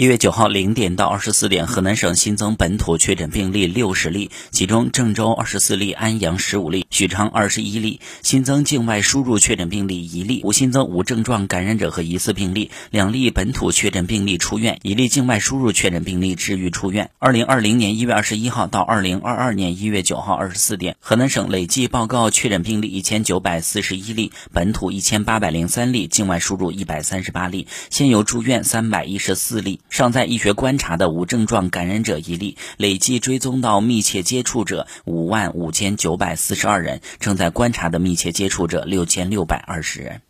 一月九号零点到二十四点，河南省新增本土确诊病例六十例，其中郑州二十四例，安阳十五例，许昌二十一例。新增境外输入确诊病例一例，无新增无症状感染者和疑似病例。两例本土确诊病例出院，一例境外输入确诊病例治愈出院。二零二零年一月二十一号到二零二二年一月九号二十四点，河南省累计报告确诊病例一千九百四十一例，本土一千八百零三例，境外输入一百三十八例，现有住院三百一十四例。尚在医学观察的无症状感染者一例，累计追踪到密切接触者五万五千九百四十二人，正在观察的密切接触者六千六百二十人。